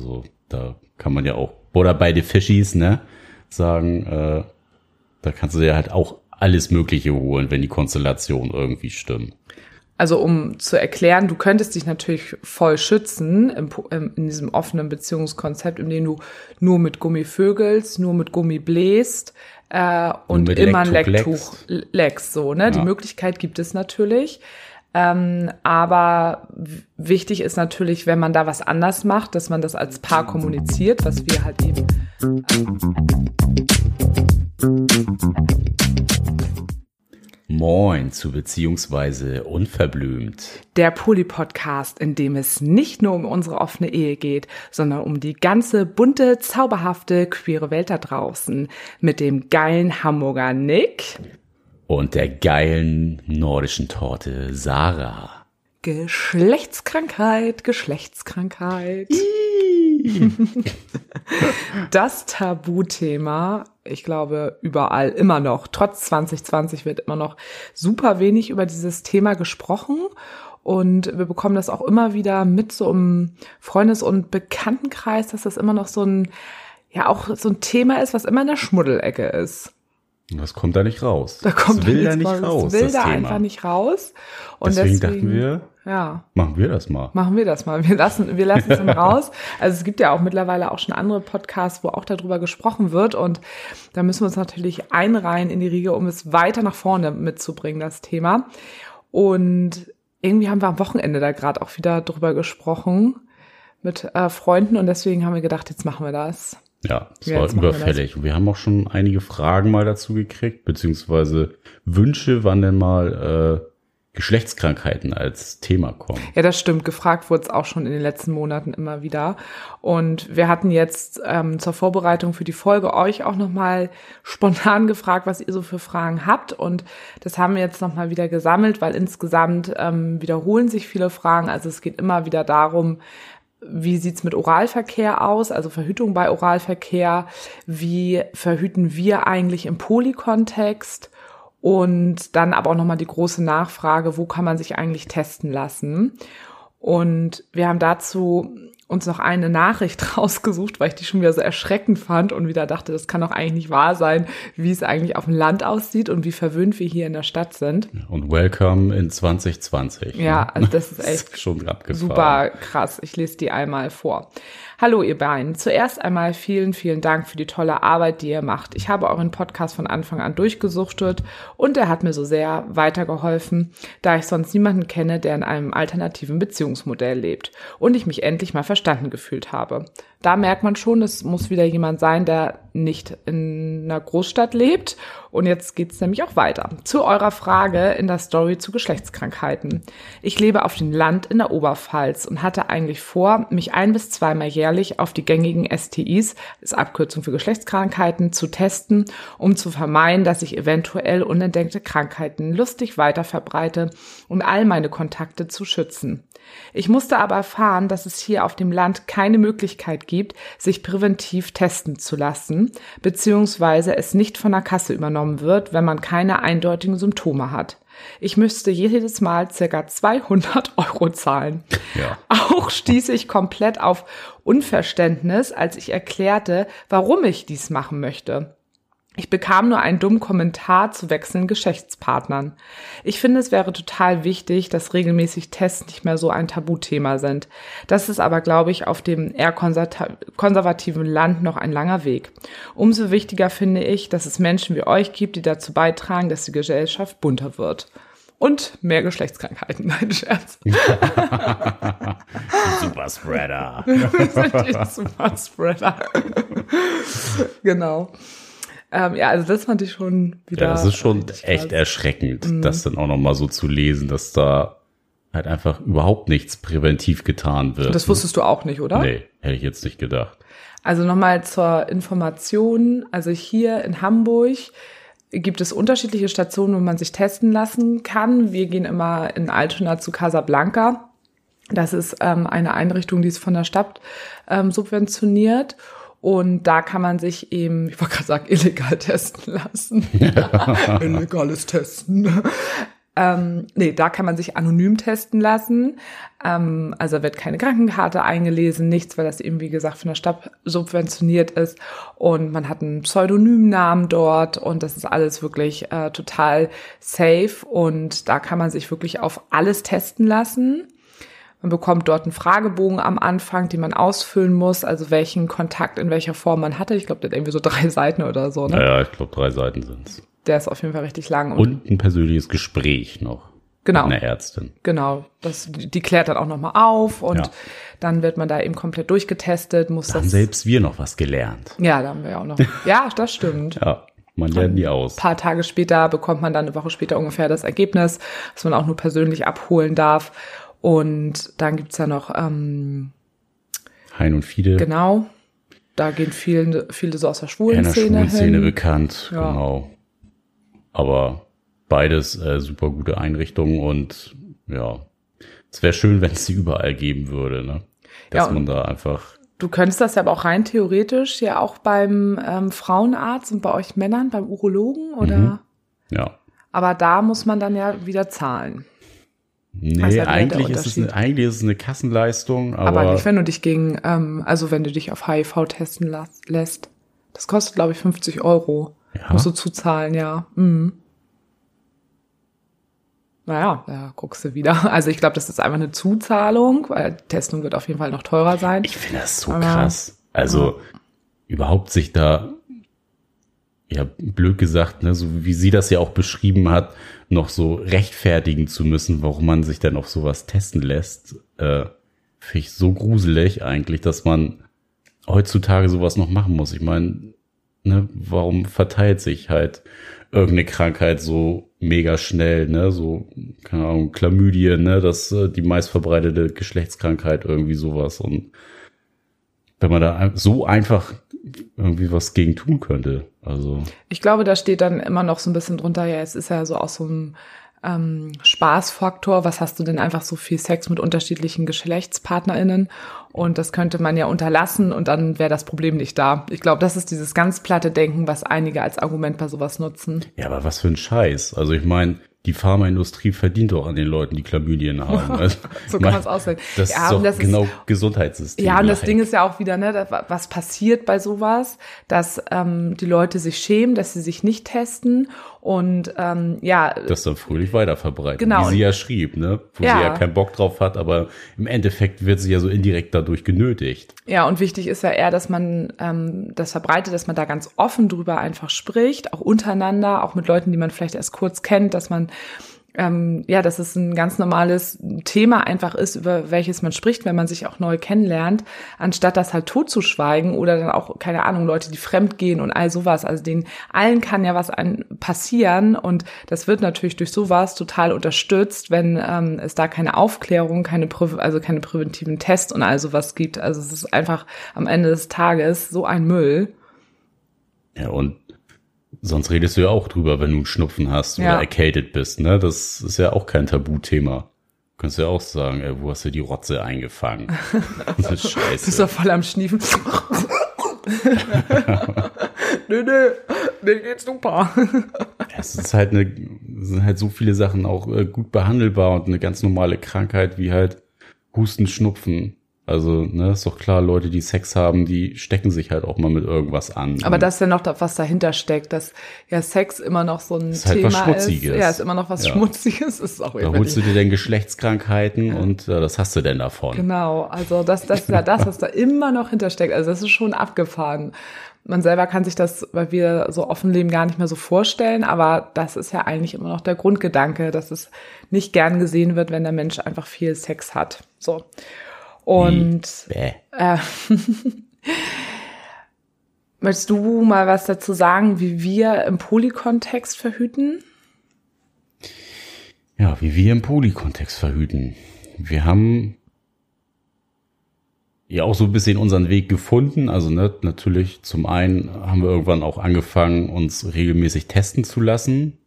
Also da kann man ja auch, oder bei den Fischis, ne, sagen, äh, da kannst du dir halt auch alles Mögliche holen, wenn die Konstellationen irgendwie stimmen. Also um zu erklären, du könntest dich natürlich voll schützen im, in diesem offenen Beziehungskonzept, in dem du nur mit Gummi vögelst, nur mit Gummi bläst äh, und immer ein Lecktuch leckst. So, ne? Ja. Die Möglichkeit gibt es natürlich. Ähm, aber wichtig ist natürlich, wenn man da was anders macht, dass man das als Paar kommuniziert, was wir halt eben. Äh Moin zu beziehungsweise unverblümt. Der Poli-Podcast, in dem es nicht nur um unsere offene Ehe geht, sondern um die ganze bunte, zauberhafte, queere Welt da draußen. Mit dem geilen Hamburger Nick. Und der geilen nordischen Torte Sarah. Geschlechtskrankheit, Geschlechtskrankheit. das Tabuthema, ich glaube, überall immer noch, trotz 2020 wird immer noch super wenig über dieses Thema gesprochen. Und wir bekommen das auch immer wieder mit so im Freundes- und Bekanntenkreis, dass das immer noch so ein, ja, auch so ein Thema ist, was immer in der Schmuddelecke ist. Das kommt da nicht raus. Da kommt das will da nicht raus. Das will da Thema. einfach nicht raus. Und deswegen, deswegen, dachten wir, ja. machen wir das mal. Machen wir das mal. Wir lassen, wir lassen es dann raus. Also es gibt ja auch mittlerweile auch schon andere Podcasts, wo auch darüber gesprochen wird. Und da müssen wir uns natürlich einreihen in die Riege, um es weiter nach vorne mitzubringen, das Thema. Und irgendwie haben wir am Wochenende da gerade auch wieder drüber gesprochen mit äh, Freunden. Und deswegen haben wir gedacht, jetzt machen wir das. Ja, es war überfällig. Wir, wir, haben auch schon einige Fragen mal dazu gekriegt, beziehungsweise Wünsche, wann denn mal äh, Geschlechtskrankheiten als Thema kommen. Ja, das stimmt. Gefragt wurde es auch schon in den letzten Monaten immer wieder. Und wir hatten jetzt ähm, zur Vorbereitung für die Folge euch auch nochmal spontan gefragt, was ihr so für Fragen habt. Und das haben wir jetzt nochmal wieder gesammelt, weil insgesamt ähm, wiederholen sich viele Fragen. Also es geht immer wieder darum, wie sieht's mit Oralverkehr aus, also Verhütung bei Oralverkehr? Wie verhüten wir eigentlich im Polykontext? Und dann aber auch nochmal die große Nachfrage, wo kann man sich eigentlich testen lassen? Und wir haben dazu uns noch eine Nachricht rausgesucht, weil ich die schon wieder so erschreckend fand und wieder dachte, das kann doch eigentlich nicht wahr sein, wie es eigentlich auf dem Land aussieht und wie verwöhnt wir hier in der Stadt sind. Und welcome in 2020. Ja, also das ist echt schon super krass. Ich lese die einmal vor. Hallo ihr beiden. Zuerst einmal vielen, vielen Dank für die tolle Arbeit, die ihr macht. Ich habe euren Podcast von Anfang an durchgesuchtet und er hat mir so sehr weitergeholfen, da ich sonst niemanden kenne, der in einem alternativen Beziehungsmodell lebt und ich mich endlich mal verstanden gefühlt habe da merkt man schon, es muss wieder jemand sein, der nicht in einer Großstadt lebt. Und jetzt geht's nämlich auch weiter. Zu eurer Frage in der Story zu Geschlechtskrankheiten. Ich lebe auf dem Land in der Oberpfalz und hatte eigentlich vor, mich ein bis zweimal jährlich auf die gängigen STIs, das Abkürzung für Geschlechtskrankheiten, zu testen, um zu vermeiden, dass ich eventuell unentdeckte Krankheiten lustig weiter verbreite und all meine Kontakte zu schützen. Ich musste aber erfahren, dass es hier auf dem Land keine Möglichkeit gibt, sich präventiv testen zu lassen, beziehungsweise es nicht von der Kasse übernommen wird, wenn man keine eindeutigen Symptome hat. Ich müsste jedes Mal circa 200 Euro zahlen. Ja. Auch stieß ich komplett auf Unverständnis, als ich erklärte, warum ich dies machen möchte. Ich bekam nur einen dummen Kommentar zu wechselnden Geschäftspartnern. Ich finde, es wäre total wichtig, dass regelmäßig Tests nicht mehr so ein Tabuthema sind. Das ist aber, glaube ich, auf dem eher konservativen Land noch ein langer Weg. Umso wichtiger finde ich, dass es Menschen wie euch gibt, die dazu beitragen, dass die Gesellschaft bunter wird. Und mehr Geschlechtskrankheiten. Nein, Scherz. Superspreader. Superspreader. genau. Ähm, ja, also das fand ich schon wieder. Ja, das ist schon echt krass. erschreckend, mhm. das dann auch nochmal so zu lesen, dass da halt einfach überhaupt nichts präventiv getan wird. Das wusstest du auch nicht, oder? Nee, hätte ich jetzt nicht gedacht. Also nochmal zur Information. Also hier in Hamburg gibt es unterschiedliche Stationen, wo man sich testen lassen kann. Wir gehen immer in Altona zu Casablanca. Das ist ähm, eine Einrichtung, die ist von der Stadt ähm, subventioniert. Und da kann man sich eben, ich wollte gerade sagen, illegal testen lassen. Illegales Testen. Ähm, nee, da kann man sich anonym testen lassen. Ähm, also wird keine Krankenkarte eingelesen, nichts, weil das eben, wie gesagt, von der Stadt subventioniert ist. Und man hat einen Pseudonymnamen dort und das ist alles wirklich äh, total safe. Und da kann man sich wirklich auf alles testen lassen. Man bekommt dort einen Fragebogen am Anfang, den man ausfüllen muss, also welchen Kontakt in welcher Form man hatte. Ich glaube, der hat irgendwie so drei Seiten oder so. Ne? Ja, ich glaube, drei Seiten sind's. Der ist auf jeden Fall richtig lang. Und, und ein persönliches Gespräch noch. Genau. Mit einer Ärztin. Genau. Das, die klärt dann auch nochmal auf und ja. dann wird man da eben komplett durchgetestet. Muss da das haben selbst wir noch was gelernt. Ja, da haben wir auch noch. ja, das stimmt. ja. Man lernt nie aus. Ein paar Tage später bekommt man dann eine Woche später ungefähr das Ergebnis, das man auch nur persönlich abholen darf. Und dann gibt's ja noch ähm, Hein und Fiede. Genau. Da gehen viele, viele so aus der schwulen Szene. In der schwulen Szene bekannt, ja. genau. Aber beides äh, super gute Einrichtungen und ja, es wäre schön, wenn es sie überall geben würde, ne? Dass ja, man da einfach. Du könntest das ja aber auch rein theoretisch ja auch beim ähm, Frauenarzt und bei euch Männern, beim Urologen oder? Mhm. Ja. Aber da muss man dann ja wieder zahlen. Nee, also eigentlich, ist es eine, eigentlich ist es eine Kassenleistung. Aber, aber nicht, wenn du dich gegen, ähm, also wenn du dich auf HIV testen lässt. Das kostet, glaube ich, 50 Euro. Ja. Musst du zuzahlen, ja. Mhm. Naja, da guckst du wieder. Also ich glaube, das ist einfach eine Zuzahlung, weil Testung wird auf jeden Fall noch teurer sein. Ich finde das so Aber, krass. Also ja. überhaupt sich da, ja, blöd gesagt, ne, so wie sie das ja auch beschrieben hat, noch so rechtfertigen zu müssen, warum man sich denn auf sowas testen lässt, äh, finde ich so gruselig eigentlich, dass man heutzutage sowas noch machen muss. Ich meine, ne, warum verteilt sich halt irgendeine Krankheit so mega schnell, ne, so, keine Ahnung, Chlamydie, ne, das äh, die meistverbreitete Geschlechtskrankheit, irgendwie sowas und wenn man da so einfach irgendwie was gegen tun könnte. Also. Ich glaube, da steht dann immer noch so ein bisschen drunter, ja, es ist ja so aus so einem ähm, Spaßfaktor. Was hast du denn einfach so viel Sex mit unterschiedlichen GeschlechtspartnerInnen? Und das könnte man ja unterlassen und dann wäre das Problem nicht da. Ich glaube, das ist dieses ganz platte Denken, was einige als Argument bei sowas nutzen. Ja, aber was für ein Scheiß. Also ich meine, die Pharmaindustrie verdient doch an den Leuten, die Chlamydien haben. Also, so kann man es aussehen. Das ja, ist doch das genau ist, Gesundheitssystem. Ja, und das Ding ist ja auch wieder, ne, was passiert bei sowas, dass ähm, die Leute sich schämen, dass sie sich nicht testen und ähm, ja. Das dann fröhlich weiterverbreitet, genau. wie sie ja schrieb, ne? Wo ja. sie ja keinen Bock drauf hat, aber im Endeffekt wird sie ja so indirekt dadurch genötigt. Ja, und wichtig ist ja eher, dass man ähm, das verbreitet, dass man da ganz offen drüber einfach spricht, auch untereinander, auch mit Leuten, die man vielleicht erst kurz kennt, dass man ähm, ja, dass es ein ganz normales Thema einfach ist, über welches man spricht, wenn man sich auch neu kennenlernt, anstatt das halt totzuschweigen oder dann auch, keine Ahnung, Leute, die fremd gehen und all sowas. Also denen allen kann ja was an passieren und das wird natürlich durch sowas total unterstützt, wenn ähm, es da keine Aufklärung, keine Prä also keine präventiven Tests und all sowas gibt. Also es ist einfach am Ende des Tages so ein Müll. Ja, und Sonst redest du ja auch drüber, wenn du einen Schnupfen hast oder ja. erkältet bist, ne? Das ist ja auch kein Tabuthema. Du kannst ja auch sagen, ey, wo hast du die Rotze eingefangen? Das ist scheiße. Bist doch voll am Schniefen. nö, nö, mir geht's super. es ist halt eine, sind halt so viele Sachen auch äh, gut behandelbar und eine ganz normale Krankheit wie halt Husten, Schnupfen. Also, ne, ist doch klar, Leute, die Sex haben, die stecken sich halt auch mal mit irgendwas an. Aber das ist ja noch was dahinter steckt, dass ja Sex immer noch so ein ist Thema halt was Schmutziges. ist. Ja, ist immer noch was ja. Schmutziges. Ist auch da holst du dir denn Geschlechtskrankheiten ja. und äh, das hast du denn davon. Genau, also das, das ist ja das, was da immer noch hintersteckt. Also das ist schon abgefahren. Man selber kann sich das, weil wir so offen leben, gar nicht mehr so vorstellen, aber das ist ja eigentlich immer noch der Grundgedanke, dass es nicht gern gesehen wird, wenn der Mensch einfach viel Sex hat. So. Und äh, möchtest du mal was dazu sagen, wie wir im Polykontext verhüten? Ja, wie wir im Polykontext verhüten. Wir haben ja auch so ein bisschen unseren Weg gefunden. Also ne, natürlich zum einen haben wir irgendwann auch angefangen, uns regelmäßig testen zu lassen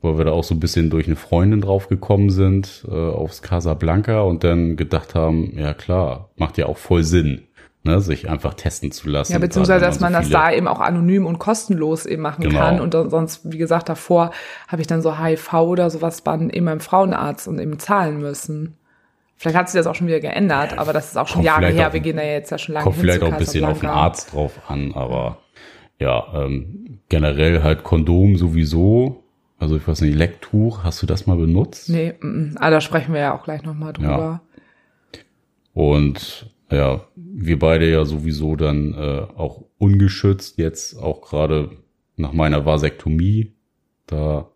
weil wir da auch so ein bisschen durch eine Freundin drauf gekommen sind, äh, aufs Casablanca und dann gedacht haben, ja klar, macht ja auch voll Sinn. ne, sich einfach testen zu lassen. Ja, beziehungsweise, dass man, so das da eben auch anonym und kostenlos eben machen genau. kann. Und sonst, wie gesagt, davor habe ich dann so HIV oder sowas dann eben beim Frauenarzt und eben zahlen müssen. Vielleicht hat sich das auch schon wieder geändert, ja, aber das ist auch schon Jahre her. Auf, Wir gehen da jetzt ja schon lange Kommt vielleicht auch ein bisschen auf den Arzt drauf an, aber ja, ähm, generell halt Kondom sowieso. Also ich weiß nicht, Lecktuch, hast du das mal benutzt? Nee, m -m. Ah, da sprechen wir ja auch gleich nochmal drüber. Ja. Und ja, wir beide ja sowieso dann äh, auch ungeschützt, jetzt auch gerade nach meiner Vasektomie. Da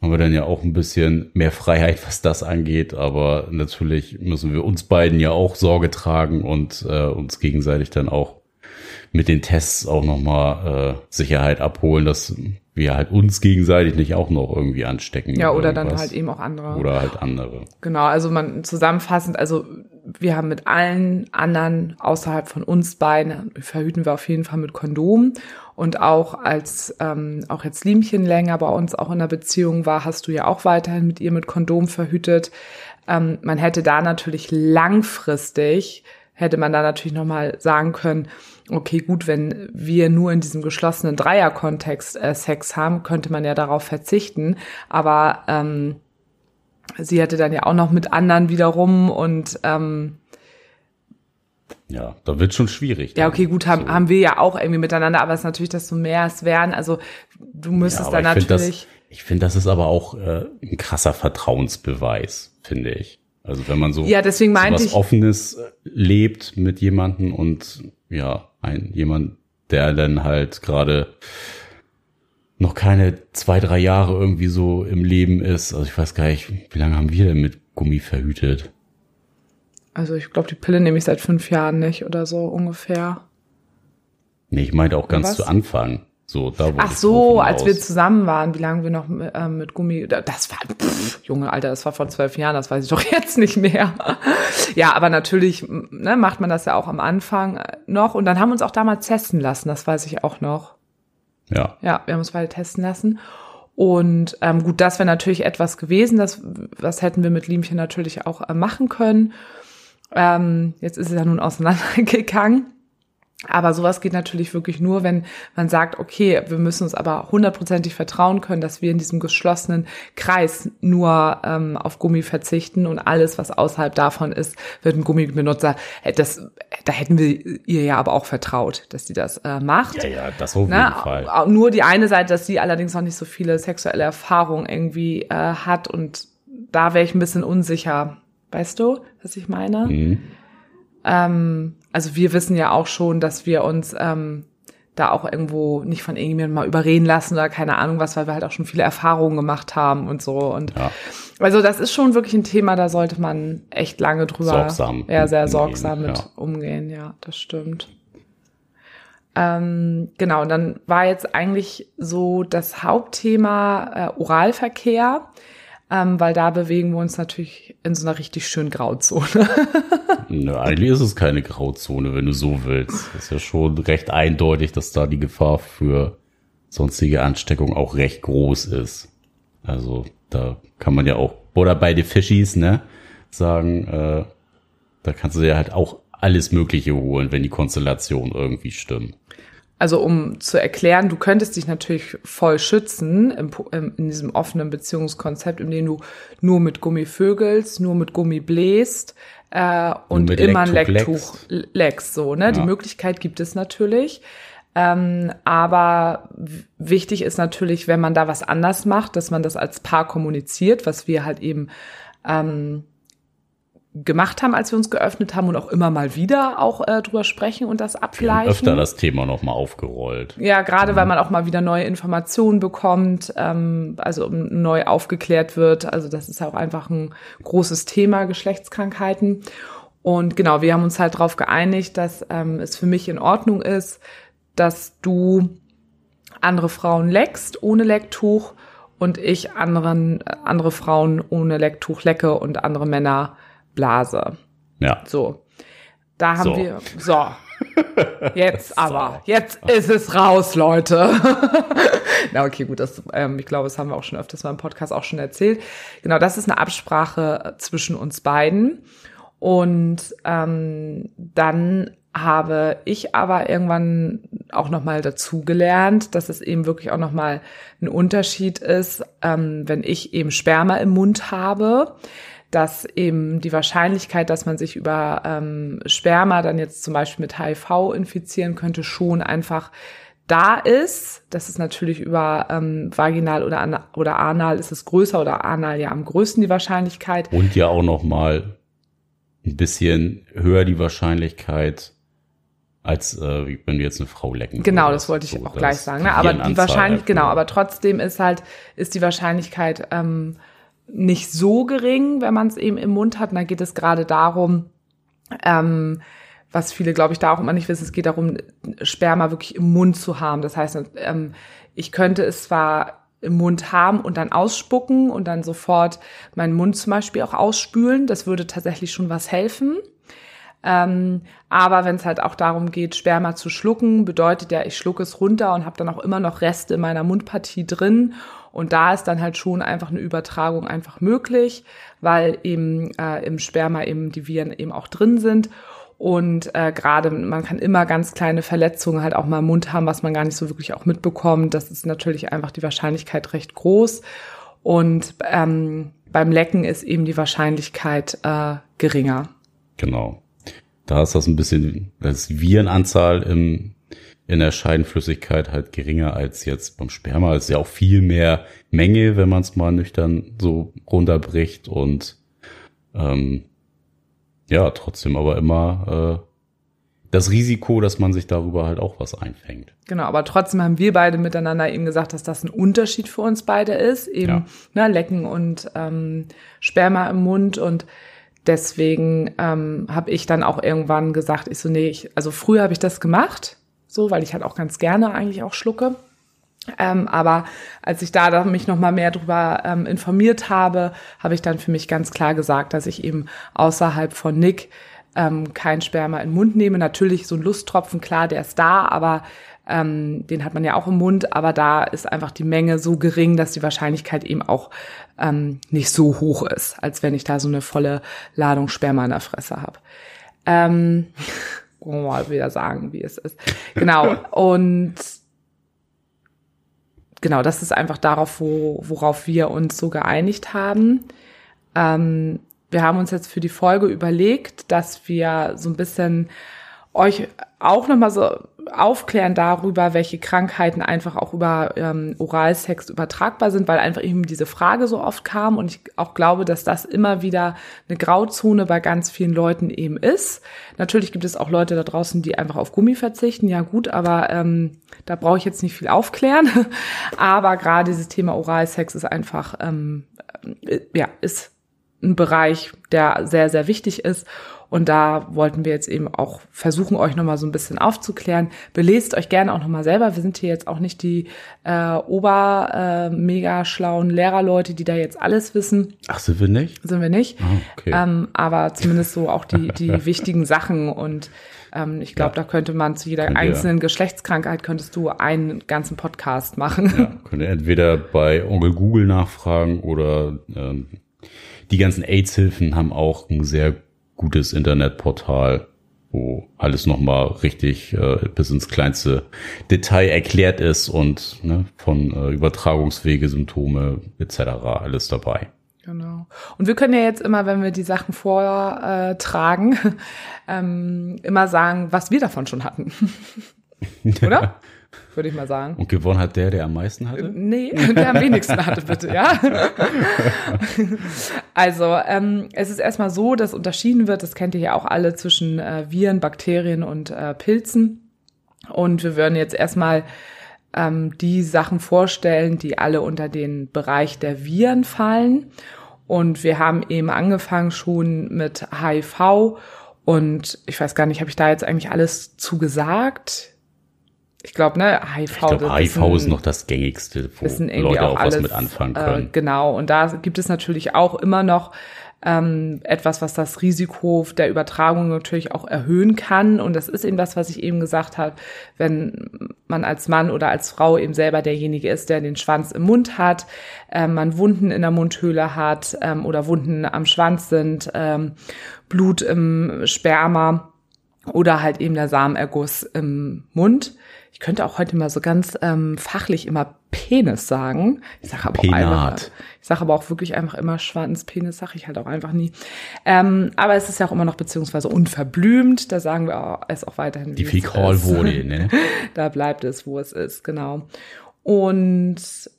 haben wir dann ja auch ein bisschen mehr Freiheit, was das angeht. Aber natürlich müssen wir uns beiden ja auch Sorge tragen und äh, uns gegenseitig dann auch mit den Tests auch nochmal äh, Sicherheit abholen, dass wir halt uns gegenseitig nicht auch noch irgendwie anstecken. Ja, oder dann halt eben auch andere. Oder halt andere. Genau, also man zusammenfassend, also wir haben mit allen anderen außerhalb von uns beiden, verhüten wir auf jeden Fall mit Kondom. Und auch als ähm, auch jetzt Liemchen länger bei uns auch in der Beziehung war, hast du ja auch weiterhin mit ihr mit Kondom verhütet. Ähm, man hätte da natürlich langfristig, hätte man da natürlich nochmal sagen können, okay, gut, wenn wir nur in diesem geschlossenen Dreierkontext äh, Sex haben, könnte man ja darauf verzichten. Aber ähm, sie hatte dann ja auch noch mit anderen wiederum und ähm, ja, da wird schon schwierig. Ja, okay, gut, haben, so. haben wir ja auch irgendwie miteinander, aber es ist natürlich, dass du mehr es wären. Also du müsstest ja, dann ich natürlich. Find das, ich finde, das ist aber auch äh, ein krasser Vertrauensbeweis, finde ich. Also wenn man so ja, deswegen was ich, Offenes äh, lebt mit jemanden und ja, ein jemand, der dann halt gerade noch keine zwei, drei Jahre irgendwie so im Leben ist. Also ich weiß gar nicht, wie lange haben wir denn mit Gummi verhütet? Also ich glaube, die Pille nehme ich seit fünf Jahren nicht oder so ungefähr. Nee, ich meinte auch ganz Was? zu Anfang. So, da Ach so, als wir zusammen waren, wie lange wir noch äh, mit Gummi, das war, pff, Junge, Alter, das war vor zwölf Jahren, das weiß ich doch jetzt nicht mehr. ja, aber natürlich ne, macht man das ja auch am Anfang äh, noch und dann haben wir uns auch damals testen lassen, das weiß ich auch noch. Ja. Ja, wir haben uns beide testen lassen. Und ähm, gut, das wäre natürlich etwas gewesen, das, was hätten wir mit Liemchen natürlich auch äh, machen können. Ähm, jetzt ist es ja nun auseinandergegangen. Aber sowas geht natürlich wirklich nur, wenn man sagt, okay, wir müssen uns aber hundertprozentig vertrauen können, dass wir in diesem geschlossenen Kreis nur ähm, auf Gummi verzichten und alles, was außerhalb davon ist, wird ein Gummibenutzer. Äh, das, da hätten wir ihr ja aber auch vertraut, dass sie das äh, macht. Ja, ja, das auf jeden Na, Fall. Nur die eine Seite, dass sie allerdings noch nicht so viele sexuelle Erfahrungen irgendwie äh, hat und da wäre ich ein bisschen unsicher. Weißt du, was ich meine? Mhm. Ähm, also wir wissen ja auch schon, dass wir uns ähm, da auch irgendwo nicht von irgendjemandem mal überreden lassen oder keine Ahnung was, weil wir halt auch schon viele Erfahrungen gemacht haben und so. Und ja. also das ist schon wirklich ein Thema, da sollte man echt lange drüber, sorgsam ja, sehr sorgsam mit ja. umgehen. Ja, das stimmt. Ähm, genau, und dann war jetzt eigentlich so das Hauptthema äh, Oralverkehr ähm, weil da bewegen wir uns natürlich in so einer richtig schönen Grauzone. Nö, eigentlich ist es keine Grauzone, wenn du so willst. Ist ja schon recht eindeutig, dass da die Gefahr für sonstige Ansteckung auch recht groß ist. Also da kann man ja auch, oder bei den Fischis, ne, sagen, äh, da kannst du ja halt auch alles Mögliche holen, wenn die Konstellation irgendwie stimmt. Also um zu erklären, du könntest dich natürlich voll schützen im, im, in diesem offenen Beziehungskonzept, in dem du nur mit Gummi vögelst, nur mit Gummi bläst äh, und immer ein Lecktuch leckst. So, ne? Ja. Die Möglichkeit gibt es natürlich. Ähm, aber wichtig ist natürlich, wenn man da was anders macht, dass man das als Paar kommuniziert, was wir halt eben ähm, gemacht haben, als wir uns geöffnet haben und auch immer mal wieder auch äh, drüber sprechen und das abgleichen. Öfter das Thema nochmal aufgerollt. Ja, gerade mhm. weil man auch mal wieder neue Informationen bekommt, ähm, also neu aufgeklärt wird. Also das ist ja auch einfach ein großes Thema, Geschlechtskrankheiten. Und genau, wir haben uns halt darauf geeinigt, dass ähm, es für mich in Ordnung ist, dass du andere Frauen leckst ohne Lecktuch und ich anderen andere Frauen ohne Lecktuch lecke und andere Männer Blase. Ja. So. Da haben so. wir, so. Jetzt aber, jetzt ist es raus, Leute. Na, okay, gut, das, ähm, ich glaube, das haben wir auch schon öfters mal im Podcast auch schon erzählt. Genau, das ist eine Absprache zwischen uns beiden. Und ähm, dann habe ich aber irgendwann auch nochmal dazu gelernt, dass es eben wirklich auch nochmal ein Unterschied ist, ähm, wenn ich eben Sperma im Mund habe, dass eben die Wahrscheinlichkeit, dass man sich über ähm, Sperma dann jetzt zum Beispiel mit HIV infizieren könnte, schon einfach da ist. Das ist natürlich über ähm, vaginal oder, oder anal ist es größer oder anal ja am größten die Wahrscheinlichkeit. Und ja auch nochmal ein bisschen höher die Wahrscheinlichkeit, als äh, wenn du jetzt eine Frau lecken Genau, würdest. das wollte ich so, auch gleich sagen. Ne? Aber die Wahrscheinlichkeit, genau, aber trotzdem ist halt, ist die Wahrscheinlichkeit ähm, nicht so gering, wenn man es eben im Mund hat. Und da geht es gerade darum, ähm, was viele, glaube ich, da auch immer nicht wissen, es geht darum, Sperma wirklich im Mund zu haben. Das heißt, ähm, ich könnte es zwar im Mund haben und dann ausspucken und dann sofort meinen Mund zum Beispiel auch ausspülen. Das würde tatsächlich schon was helfen. Ähm, aber wenn es halt auch darum geht, Sperma zu schlucken, bedeutet ja, ich schlucke es runter und habe dann auch immer noch Reste in meiner Mundpartie drin. Und da ist dann halt schon einfach eine Übertragung einfach möglich, weil eben äh, im Sperma eben die Viren eben auch drin sind. Und äh, gerade man kann immer ganz kleine Verletzungen halt auch mal im Mund haben, was man gar nicht so wirklich auch mitbekommt. Das ist natürlich einfach die Wahrscheinlichkeit recht groß. Und ähm, beim Lecken ist eben die Wahrscheinlichkeit äh, geringer. Genau. Da ist das ein bisschen, das Virenanzahl im, in der Scheidenflüssigkeit halt geringer als jetzt beim Sperma. Es ist ja auch viel mehr Menge, wenn man es mal nüchtern so runterbricht und ähm, ja, trotzdem aber immer äh, das Risiko, dass man sich darüber halt auch was einfängt. Genau, aber trotzdem haben wir beide miteinander eben gesagt, dass das ein Unterschied für uns beide ist, eben ja. ne, Lecken und ähm, Sperma im Mund und deswegen ähm, habe ich dann auch irgendwann gesagt, ich so, nee, ich, also früher habe ich das gemacht, so, weil ich halt auch ganz gerne eigentlich auch schlucke. Ähm, aber als ich da mich noch mal mehr darüber ähm, informiert habe, habe ich dann für mich ganz klar gesagt, dass ich eben außerhalb von Nick ähm, kein Sperma in den Mund nehme. Natürlich so ein Lusttropfen, klar, der ist da, aber ähm, den hat man ja auch im Mund, aber da ist einfach die Menge so gering, dass die Wahrscheinlichkeit eben auch ähm, nicht so hoch ist, als wenn ich da so eine volle Ladung Sperma in der Fresse habe. Ähm, mal wieder sagen, wie es ist. Genau. Und genau, das ist einfach darauf, wo, worauf wir uns so geeinigt haben. Ähm, wir haben uns jetzt für die Folge überlegt, dass wir so ein bisschen euch auch nochmal so aufklären darüber, welche Krankheiten einfach auch über ähm, Oralsex übertragbar sind, weil einfach eben diese Frage so oft kam und ich auch glaube, dass das immer wieder eine Grauzone bei ganz vielen Leuten eben ist. Natürlich gibt es auch Leute da draußen, die einfach auf Gummi verzichten, ja gut, aber ähm, da brauche ich jetzt nicht viel aufklären. aber gerade dieses Thema Oralsex ist einfach, ähm, äh, ja, ist ein Bereich, der sehr, sehr wichtig ist und da wollten wir jetzt eben auch versuchen, euch nochmal so ein bisschen aufzuklären. Belest euch gerne auch nochmal selber. Wir sind hier jetzt auch nicht die äh, ober äh, mega schlauen Lehrerleute, die da jetzt alles wissen. Ach, sind wir nicht? Sind wir nicht. Oh, okay. ähm, aber zumindest so auch die, die wichtigen Sachen und ähm, ich glaube, ja. da könnte man zu jeder könnt einzelnen ihr, Geschlechtskrankheit könntest du einen ganzen Podcast machen. Ja, könnt ihr entweder bei Onkel Google nachfragen oder ähm, die ganzen AIDS-Hilfen haben auch ein sehr gutes Internetportal, wo alles nochmal richtig äh, bis ins kleinste Detail erklärt ist und ne, von äh, Übertragungswege, Symptome etc. alles dabei. Genau. Und wir können ja jetzt immer, wenn wir die Sachen vortragen, ähm, immer sagen, was wir davon schon hatten. Oder? würde ich mal sagen. Und gewonnen hat der, der am meisten hatte? Nee, der am wenigsten hatte, bitte, ja. also, ähm, es ist erstmal so, dass unterschieden wird, das kennt ihr ja auch alle, zwischen äh, Viren, Bakterien und äh, Pilzen. Und wir würden jetzt erstmal ähm, die Sachen vorstellen, die alle unter den Bereich der Viren fallen. Und wir haben eben angefangen schon mit HIV. Und ich weiß gar nicht, habe ich da jetzt eigentlich alles zugesagt? Ich glaube, ne, HIV. Ich glaube, HIV ist, ein, ist, noch das gängigste, wo Leute auch, auch alles, was mit anfangen äh, können. Äh, genau, und da gibt es natürlich auch immer noch ähm, etwas, was das Risiko der Übertragung natürlich auch erhöhen kann. Und das ist eben das, was ich eben gesagt habe, wenn man als Mann oder als Frau eben selber derjenige ist, der den Schwanz im Mund hat, äh, man Wunden in der Mundhöhle hat ähm, oder Wunden am Schwanz sind, ähm, Blut im Sperma oder halt eben der Samenerguss im Mund. Ich könnte auch heute mal so ganz ähm, fachlich immer Penis sagen. Ich sage aber, auch einfach, ich sag aber auch wirklich einfach immer Schwanz, Penis sage ich halt auch einfach nie. Ähm, aber es ist ja auch immer noch beziehungsweise unverblümt. Da sagen wir es auch weiterhin. Die Fäkalvolie, ne? da bleibt es, wo es ist, genau. Und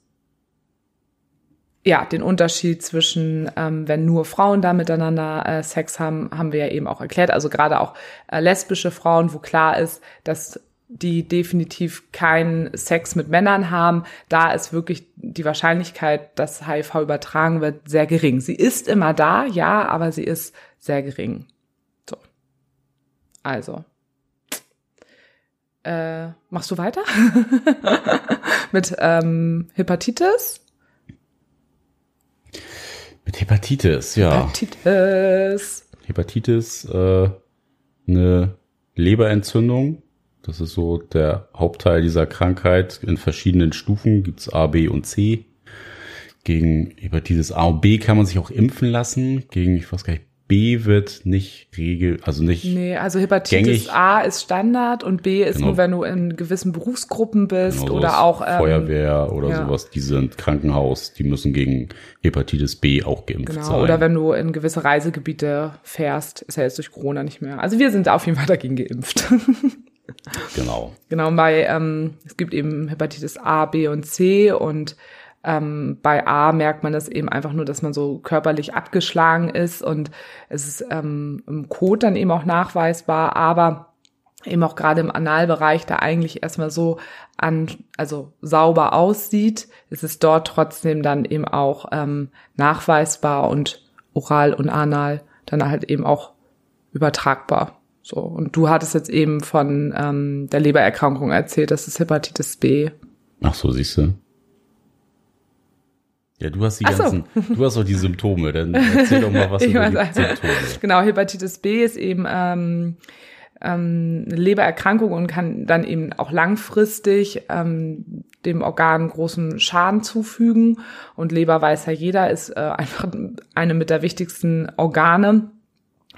ja, den Unterschied zwischen, ähm, wenn nur Frauen da miteinander äh, Sex haben, haben wir ja eben auch erklärt. Also gerade auch äh, lesbische Frauen, wo klar ist, dass die definitiv keinen Sex mit Männern haben, da ist wirklich die Wahrscheinlichkeit, dass HIV übertragen wird, sehr gering. Sie ist immer da, ja, aber sie ist sehr gering. So. Also. Äh, machst du weiter? mit ähm, Hepatitis? Mit Hepatitis, ja. Hepatitis. Hepatitis, äh, eine Leberentzündung. Das ist so der Hauptteil dieser Krankheit. In verschiedenen Stufen gibt's A, B und C. Gegen Hepatitis A und B kann man sich auch impfen lassen. Gegen, ich weiß gar nicht, B wird nicht regel, also nicht. Nee, also Hepatitis gängig. A ist Standard und B ist genau. nur, wenn du in gewissen Berufsgruppen bist genau, oder auch ähm, Feuerwehr oder ja. sowas, die sind Krankenhaus, die müssen gegen Hepatitis B auch geimpft genau, sein. Oder wenn du in gewisse Reisegebiete fährst, ist ja jetzt durch Corona nicht mehr. Also wir sind auf jeden Fall dagegen geimpft. genau. Genau, bei ähm, es gibt eben Hepatitis A, B und C und ähm, bei A merkt man das eben einfach nur, dass man so körperlich abgeschlagen ist und es ist ähm, im Code dann eben auch nachweisbar, aber eben auch gerade im Analbereich, da eigentlich erstmal so an, also sauber aussieht, ist es dort trotzdem dann eben auch ähm, nachweisbar und oral und anal dann halt eben auch übertragbar. So, und du hattest jetzt eben von ähm, der Lebererkrankung erzählt, das ist Hepatitis B. Ach so, siehst du. Ja, du hast die Ach ganzen, so. du hast doch die Symptome, dann erzähl doch mal was über die Symptome. Genau, Hepatitis B ist eben ähm, ähm, eine Lebererkrankung und kann dann eben auch langfristig ähm, dem Organ großen Schaden zufügen. Und Leber weiß ja jeder, ist äh, einfach eine mit der wichtigsten Organe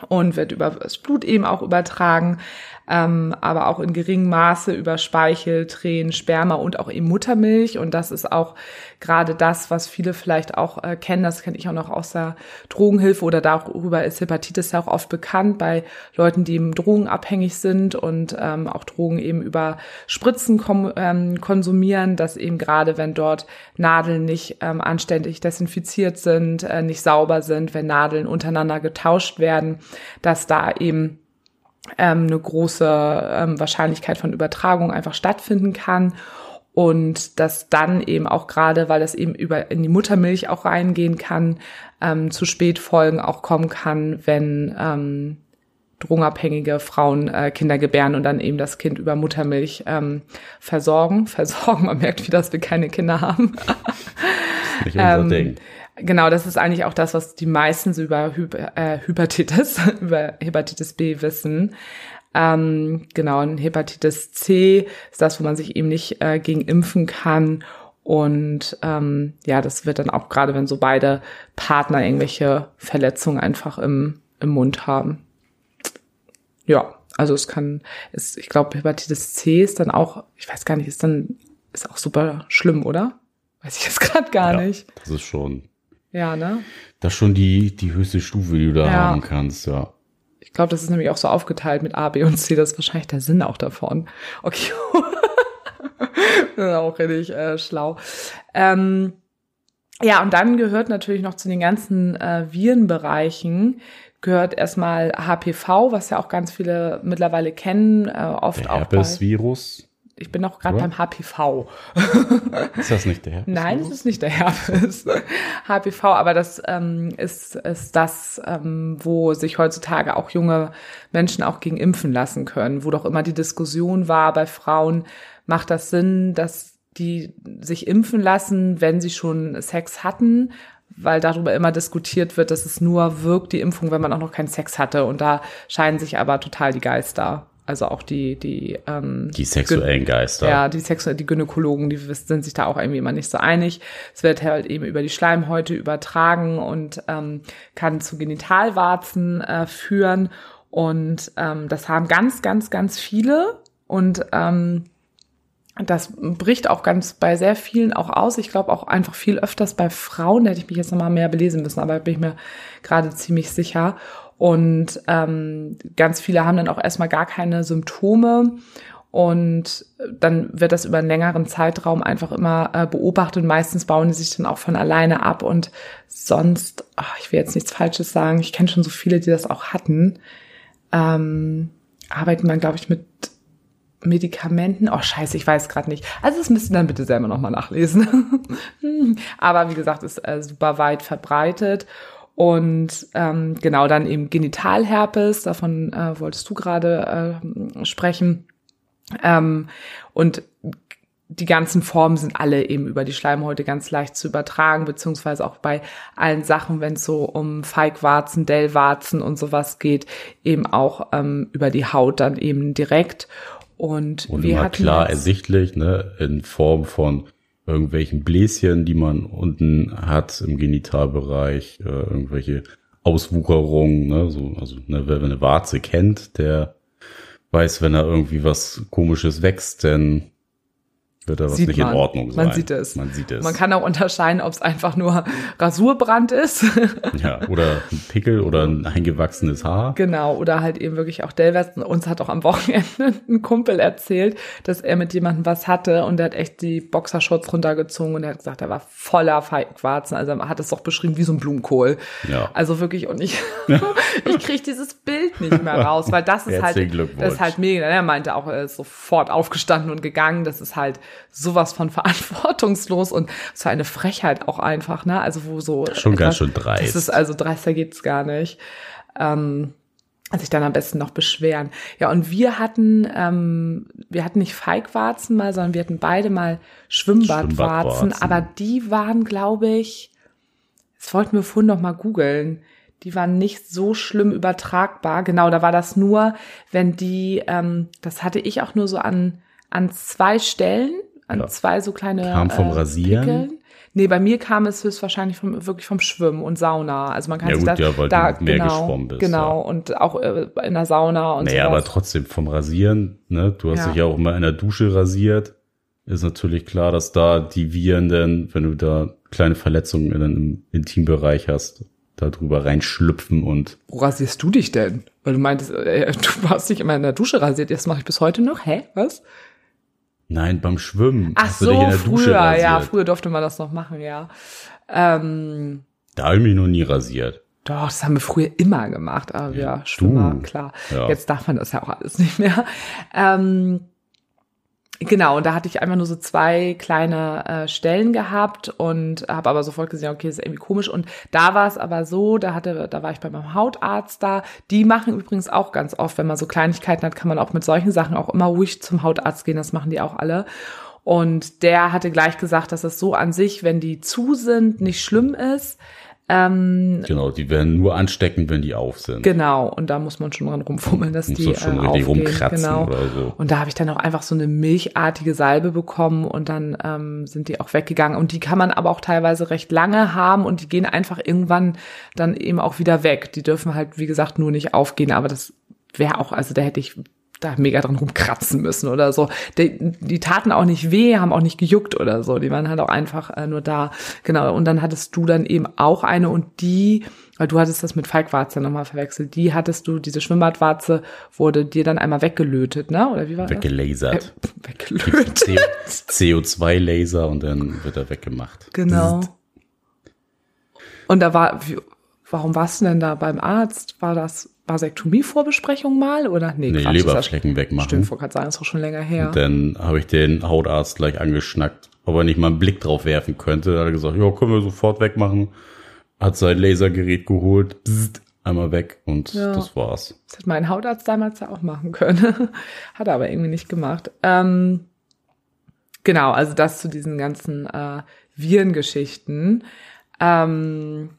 und wird über das Blut eben auch übertragen ähm, aber auch in geringem Maße über Speichel, Tränen, Sperma und auch eben Muttermilch. Und das ist auch gerade das, was viele vielleicht auch äh, kennen. Das kenne ich auch noch aus der Drogenhilfe oder darüber ist Hepatitis ja auch oft bekannt bei Leuten, die eben drogenabhängig sind und ähm, auch Drogen eben über Spritzen ähm, konsumieren, dass eben gerade wenn dort Nadeln nicht ähm, anständig desinfiziert sind, äh, nicht sauber sind, wenn Nadeln untereinander getauscht werden, dass da eben ähm, eine große ähm, Wahrscheinlichkeit von Übertragung einfach stattfinden kann und dass dann eben auch gerade, weil das eben über in die Muttermilch auch reingehen kann, ähm, zu Spätfolgen auch kommen kann, wenn ähm, drogenabhängige Frauen äh, Kinder gebären und dann eben das Kind über Muttermilch ähm, versorgen. Versorgen, man merkt, wie dass wir keine Kinder haben. nicht unser ähm, Ding. Genau, das ist eigentlich auch das, was die meisten so über Hyper, äh, Hepatitis, über Hepatitis B wissen. Ähm, genau, und Hepatitis C ist das, wo man sich eben nicht äh, gegen impfen kann. Und ähm, ja, das wird dann auch gerade, wenn so beide Partner irgendwelche Verletzungen einfach im, im Mund haben. Ja, also es kann, ist, ich glaube, Hepatitis C ist dann auch, ich weiß gar nicht, ist dann, ist auch super schlimm, oder? Weiß ich jetzt gerade gar ja, nicht. Das ist schon ja, ne? Das ist schon die, die höchste Stufe, die du da ja. haben kannst, ja. Ich glaube, das ist nämlich auch so aufgeteilt mit A, B und C. Das ist wahrscheinlich der Sinn auch davon. Okay. auch richtig äh, schlau. Ähm, ja, und dann gehört natürlich noch zu den ganzen äh, Virenbereichen gehört erstmal HPV, was ja auch ganz viele mittlerweile kennen, äh, oft der auch Herpesvirus. Ich bin noch gerade beim HPV. Ist das nicht der Herpes? Nein, es ist nicht der Herpes. HPV, aber das ähm, ist, ist das, ähm, wo sich heutzutage auch junge Menschen auch gegen impfen lassen können, wo doch immer die Diskussion war bei Frauen, macht das Sinn, dass die sich impfen lassen, wenn sie schon Sex hatten, weil darüber immer diskutiert wird, dass es nur wirkt, die Impfung, wenn man auch noch keinen Sex hatte. Und da scheinen sich aber total die Geister also auch die die ähm, die sexuellen Geister. Ja, die sexuell die Gynäkologen, die sind sich da auch irgendwie immer nicht so einig. Es wird halt eben über die Schleimhäute übertragen und ähm, kann zu Genitalwarzen äh, führen Und ähm, das haben ganz, ganz, ganz viele. Und ähm, das bricht auch ganz bei sehr vielen auch aus. Ich glaube auch einfach viel öfters bei Frauen. Da hätte ich mich jetzt nochmal mehr belesen müssen, aber bin ich mir gerade ziemlich sicher. Und ähm, ganz viele haben dann auch erstmal gar keine Symptome. Und dann wird das über einen längeren Zeitraum einfach immer äh, beobachtet. Und meistens bauen die sich dann auch von alleine ab. Und sonst, ach, ich will jetzt nichts Falsches sagen, ich kenne schon so viele, die das auch hatten, ähm, arbeitet man, glaube ich, mit Medikamenten. Oh, scheiße, ich weiß gerade nicht. Also das müsst ihr dann bitte selber nochmal nachlesen. Aber wie gesagt, ist äh, super weit verbreitet. Und ähm, genau dann eben Genitalherpes, davon äh, wolltest du gerade äh, sprechen. Ähm, und die ganzen Formen sind alle eben über die Schleimhäute ganz leicht zu übertragen, beziehungsweise auch bei allen Sachen, wenn es so um Feigwarzen, Dellwarzen und sowas geht, eben auch ähm, über die Haut dann eben direkt. Und, und wir immer klar ersichtlich, ne, in Form von irgendwelchen Bläschen, die man unten hat im Genitalbereich, äh, irgendwelche Auswucherungen, ne, so, also ne, wer eine Warze kennt, der weiß, wenn da irgendwie was komisches wächst, denn wird da was sieht nicht man. in Ordnung sein. Man sieht es. Man sieht es. Man kann auch unterscheiden, ob es einfach nur Rasurbrand ist. ja, oder ein Pickel oder ein eingewachsenes Haar. Genau, oder halt eben wirklich auch Dellwesten. Uns hat auch am Wochenende ein Kumpel erzählt, dass er mit jemandem was hatte und der hat echt die Boxershorts runtergezogen und er hat gesagt, er war voller Feigwarzen. Also er hat es doch beschrieben wie so ein Blumenkohl. Ja. Also wirklich, und ich, ich kriege dieses Bild nicht mehr raus, weil das ist halt, das ist halt mega. Er meinte auch, er ist sofort aufgestanden und gegangen. Das ist halt sowas von verantwortungslos und so eine Frechheit auch einfach, ne? Also wo so schon etwas, ganz schön dreist. Das ist also dreister geht's gar nicht. Ähm, sich dann am besten noch beschweren. Ja, und wir hatten, ähm, wir hatten nicht Feigwarzen mal, sondern wir hatten beide mal Schwimmbadwarzen, Schwimmbadwarzen. aber die waren, glaube ich, das wollten wir vorhin noch mal googeln. Die waren nicht so schlimm übertragbar. Genau, da war das nur, wenn die, ähm, das hatte ich auch nur so an, an zwei Stellen, an ja. zwei so kleine Kam vom äh, Rasieren? Pickeln. Nee, bei mir kam es höchstwahrscheinlich vom, wirklich vom Schwimmen und Sauna. Also man kann ja, sich gut, da, ja, weil da du mehr genau, geschwommen bist. Genau, ja. und auch äh, in der Sauna und so. Naja, sowas. aber trotzdem vom Rasieren, ne? Du hast ja. dich ja auch immer in der Dusche rasiert. Ist natürlich klar, dass da die Viren denn, wenn du da kleine Verletzungen in einem Intimbereich hast, da drüber reinschlüpfen und. Wo rasierst du dich denn? Weil du meintest, äh, du hast dich immer in der Dusche rasiert, das mache ich bis heute noch. Hä? Was? Nein, beim Schwimmen. Ach so, früher, ja, früher durfte man das noch machen, ja. Ähm, da habe ich mich noch nie rasiert. Doch, das haben wir früher immer gemacht, aber ja, ja Schwimmer, klar. Ja. Jetzt darf man das ja auch alles nicht mehr. Ähm, Genau, und da hatte ich einfach nur so zwei kleine äh, Stellen gehabt und habe aber sofort gesehen, okay, ist irgendwie komisch. Und da war es aber so, da hatte, da war ich bei meinem Hautarzt da. Die machen übrigens auch ganz oft, wenn man so Kleinigkeiten hat, kann man auch mit solchen Sachen auch immer ruhig zum Hautarzt gehen. Das machen die auch alle. Und der hatte gleich gesagt, dass es so an sich, wenn die zu sind, nicht schlimm ist. Ähm, genau, die werden nur anstecken, wenn die auf sind. Genau, und da muss man schon dran rumfummeln, dass muss die schon äh, richtig rumkratzen genau. oder so. Und da habe ich dann auch einfach so eine milchartige Salbe bekommen und dann ähm, sind die auch weggegangen. Und die kann man aber auch teilweise recht lange haben und die gehen einfach irgendwann dann eben auch wieder weg. Die dürfen halt, wie gesagt, nur nicht aufgehen, aber das wäre auch, also da hätte ich da mega dran rumkratzen müssen oder so. Die, die taten auch nicht weh, haben auch nicht gejuckt oder so. Die waren halt auch einfach äh, nur da. Genau. Und dann hattest du dann eben auch eine und die, weil du hattest das mit Falkwarze nochmal verwechselt, die hattest du, diese Schwimmbadwarze wurde dir dann einmal weggelötet, ne? Oder wie war Weggelasert. das? Äh, weggelötet. CO2-Laser und dann wird er weggemacht. Genau. Und da war, warum warst du denn da beim Arzt? War das Vasektomie-Vorbesprechung mal oder nee, nee Quatsch, Leberflecken wegmachen. Stimmt, ich gerade sagen, ist auch schon länger her. Und dann habe ich den Hautarzt gleich angeschnackt, ob er nicht mal einen Blick drauf werfen könnte. Da hat er gesagt, ja, können wir sofort wegmachen. Hat sein Lasergerät geholt, bzzt, einmal weg und ja. das war's. Das hätte mein Hautarzt damals ja auch machen können. hat er aber irgendwie nicht gemacht. Ähm, genau, also das zu diesen ganzen äh, Virengeschichten. Ähm,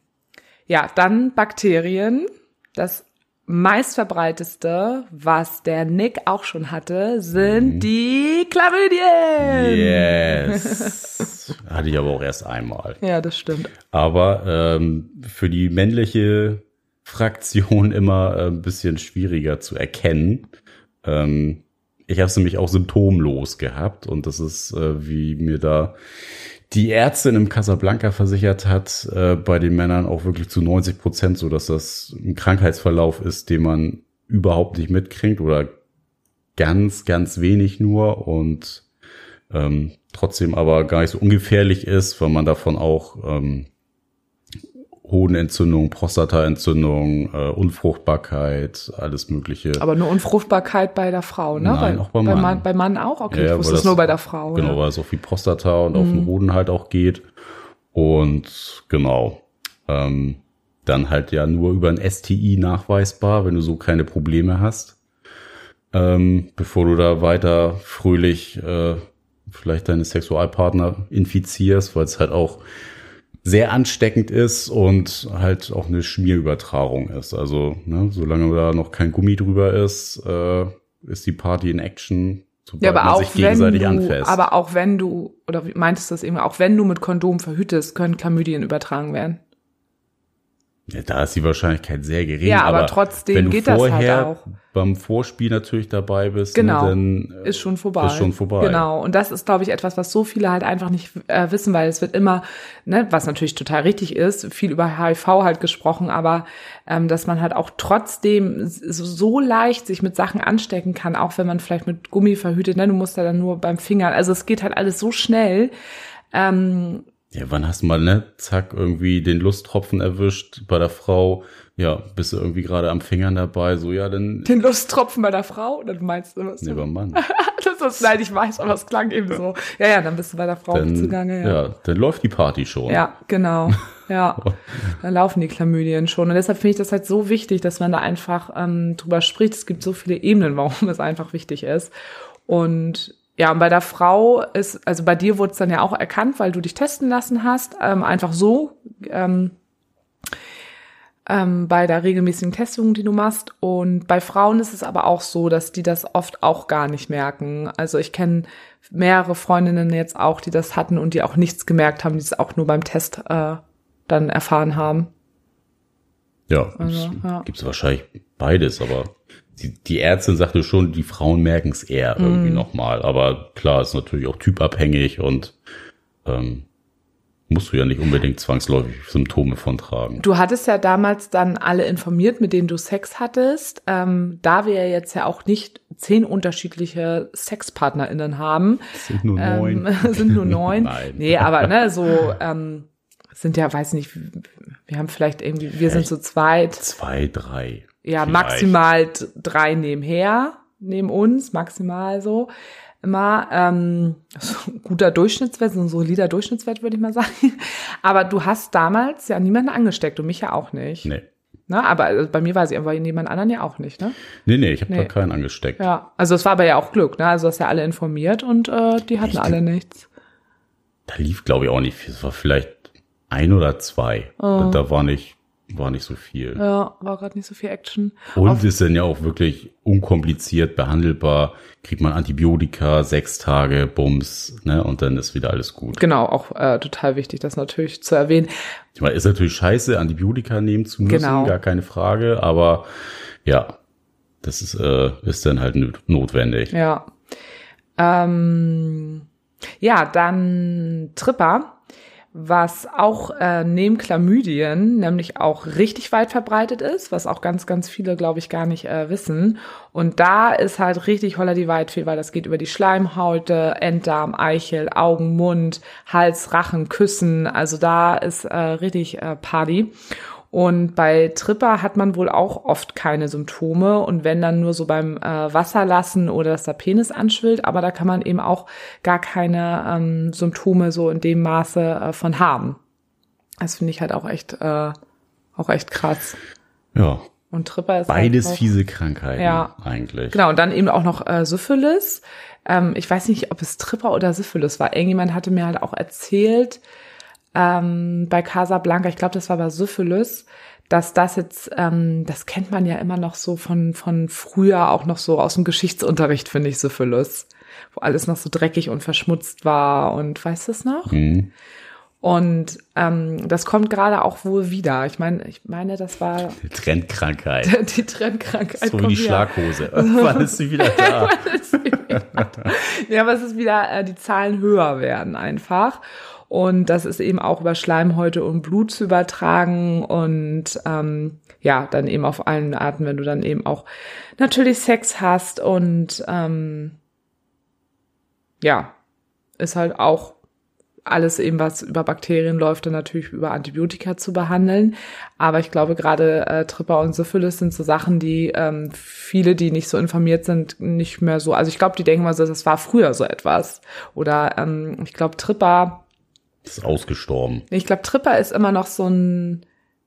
ja, dann Bakterien. Das meistverbreiteste, was der Nick auch schon hatte, sind mhm. die Chlamydien. Yes. hatte ich aber auch erst einmal. Ja, das stimmt. Aber ähm, für die männliche Fraktion immer äh, ein bisschen schwieriger zu erkennen. Ähm, ich habe es nämlich auch symptomlos gehabt und das ist, äh, wie mir da die Ärztin im Casablanca versichert hat, äh, bei den Männern auch wirklich zu 90 Prozent so, dass das ein Krankheitsverlauf ist, den man überhaupt nicht mitkriegt oder ganz, ganz wenig nur und ähm, trotzdem aber gar nicht so ungefährlich ist, weil man davon auch ähm, Hodenentzündung, Prostataentzündung, äh, Unfruchtbarkeit, alles Mögliche. Aber nur Unfruchtbarkeit bei der Frau, ne? Nein, bei, auch beim bei Mann. Mann. Bei Mann auch? Okay, Ja, ich wusste es nur bei der Frau. Genau, ja. weil es auf die Prostata und auf den Hoden halt auch geht. Und genau. Ähm, dann halt ja nur über ein STI nachweisbar, wenn du so keine Probleme hast. Ähm, bevor du da weiter fröhlich äh, vielleicht deine Sexualpartner infizierst, weil es halt auch sehr ansteckend ist und halt auch eine Schmierübertragung ist. Also, ne, solange da noch kein Gummi drüber ist, äh, ist die Party in Action, Ja, aber man auch sich wenn gegenseitig du, anfasst. aber auch wenn du, oder meintest du das eben, auch wenn du mit Kondom verhütest, können Chlamydien übertragen werden. Ja, da ist die Wahrscheinlichkeit sehr gering. Ja, aber trotzdem wenn du geht das halt vorher auch. beim Vorspiel natürlich dabei bist, Genau. ne, dann äh, Ist schon vorbei. Ist schon vorbei. Genau. Und das ist, glaube ich, etwas, was so viele halt einfach nicht äh, wissen, weil es wird immer, ne, was natürlich total richtig ist, viel über HIV halt gesprochen, aber ähm, dass man halt auch trotzdem so, leicht sich mit Sachen anstecken kann, auch wenn man vielleicht mit Gummi verhütet, ne, du musst da dann nur beim Finger, also es geht halt alles so schnell. Ähm, Ja, wann hast du mal, ne, zack, irgendwie den Lusttropfen erwischt bei der Frau? Ja, bist du irgendwie gerade am Fingern dabei? So, ja, dann. den Lusttropfen bei der Frau, oder du meinst du was? Nee, beim Mann. das ist, nein, ich weiß, aber es klang eben so. Ja, ja, dann bist du bei der Frau Dann, zugange, ja. dann läuft die Party schon. Ja, genau. Ja, da laufen die Chlamydien schon. Und deshalb finde ich das halt so wichtig, dass man da einfach ähm, drüber spricht. Es gibt so viele Ebenen, warum es einfach wichtig ist. Und ja, und bei der Frau ist, also bei dir wurde es dann ja auch erkannt, weil du dich testen lassen hast, ähm, einfach so. Ähm, ähm, bei der regelmäßigen Testung, die du machst. Und bei Frauen ist es aber auch so, dass die das oft auch gar nicht merken. Also ich kenne mehrere Freundinnen jetzt auch, die das hatten und die auch nichts gemerkt haben, die es auch nur beim Test äh, dann erfahren haben. Ja, Also, ja. gibt es wahrscheinlich beides, aber die, die Ärztin sagte schon, die Frauen merken es eher irgendwie Mhm. nochmal. Aber klar, ist natürlich auch typabhängig und ähm, musst du ja nicht unbedingt zwangsläufig Symptome von tragen. Du hattest ja damals dann alle informiert, mit denen du Sex hattest. Ähm, da wir jetzt ja auch nicht zehn unterschiedliche SexpartnerInnen haben, sind nur ähm, sind nur neun. Nein. Nee, aber ne, so ähm, sind ja, weiß nicht, wir haben vielleicht irgendwie, wir sind zu zweit. Zwei, drei. Ja, vielleicht. maximal drei nebenher, neben uns, maximal so. Immer ähm, guter Durchschnittswert, so ein solider Durchschnittswert, würde ich mal sagen. Aber du hast damals ja niemanden angesteckt und mich ja auch nicht. Nee. Ne? Aber also bei mir war sie, aber bei jemand anderen ja auch nicht, ne? Nee, nee, ich habe Nee. da keinen angesteckt. Ja. Also es war aber ja auch Glück, ne? Also du hast ja alle informiert und äh, die hatten Ich- alle nichts. Da lief, glaube ich, auch nicht viel. Es war vielleicht ein oder zwei. Oh. Da war nicht, war nicht so viel. Ja, war gerade nicht so viel Action. Und ist dann ja auch wirklich unkompliziert behandelbar. Kriegt man Antibiotika, sechs Tage, Bums, ne? Und dann ist wieder alles gut. Genau, auch äh, total wichtig, das natürlich zu erwähnen. Ich meine, ist natürlich scheiße, Antibiotika nehmen zu müssen, Genau. gar keine Frage, aber ja, das ist, äh, ist dann halt not- notwendig. Ja. Ähm, ja, dann Tripper, was auch äh, neben Chlamydien nämlich auch richtig weit verbreitet ist, was auch ganz, ganz viele, glaube ich, gar nicht äh, wissen. Und da ist halt richtig holler die Weitfee, weil das geht über die Schleimhäute, Enddarm, Eichel, Augen, Mund, Hals, Rachen, Küssen. Also da ist äh, richtig äh, Party. Und bei Tripper hat man wohl auch oft keine Symptome und wenn dann nur so beim äh, Wasserlassen oder dass der Penis anschwillt, aber da kann man eben auch gar keine ähm, Symptome so in dem Maße äh, von haben. Das finde ich halt auch echt, äh, auch echt krass. Ja, Und Tripper ist beides halt auch, fiese Krankheiten Ja. eigentlich. Genau, und dann eben auch noch äh, Syphilis. Ähm, ich weiß nicht, ob es Tripper oder Syphilis war. Irgendjemand hatte mir halt auch erzählt, ähm, bei Casablanca, ich glaube, das war bei Syphilis, dass das jetzt, ähm, das kennt man ja immer noch so von, von früher, auch noch so aus dem Geschichtsunterricht, finde ich, Syphilis. Wo alles noch so dreckig und verschmutzt war und weißt du es noch? Mhm. Und ähm, das kommt gerade auch wohl wieder. Ich meine, ich meine, das war die Trendkrankheit. Die Trendkrankheit. So wie die Schlaghose. Wann ist sie wieder da? ja, aber es ist wieder, äh, die Zahlen höher werden einfach. Und das ist eben auch über Schleimhäute und Blut zu übertragen und ähm, ja, dann eben auf allen Arten, wenn du dann eben auch natürlich Sex hast und ähm, ja, ist halt auch alles eben, was über Bakterien läuft, dann natürlich über Antibiotika zu behandeln. Aber ich glaube, gerade äh, Tripper und Syphilis sind so Sachen, die ähm, viele, die nicht so informiert sind, nicht mehr so. Also ich glaube, die denken mal so, das war früher so etwas. Oder ähm, ich glaube, Tripper. Ist ausgestorben. Ich glaube, Tripper ist immer noch so ein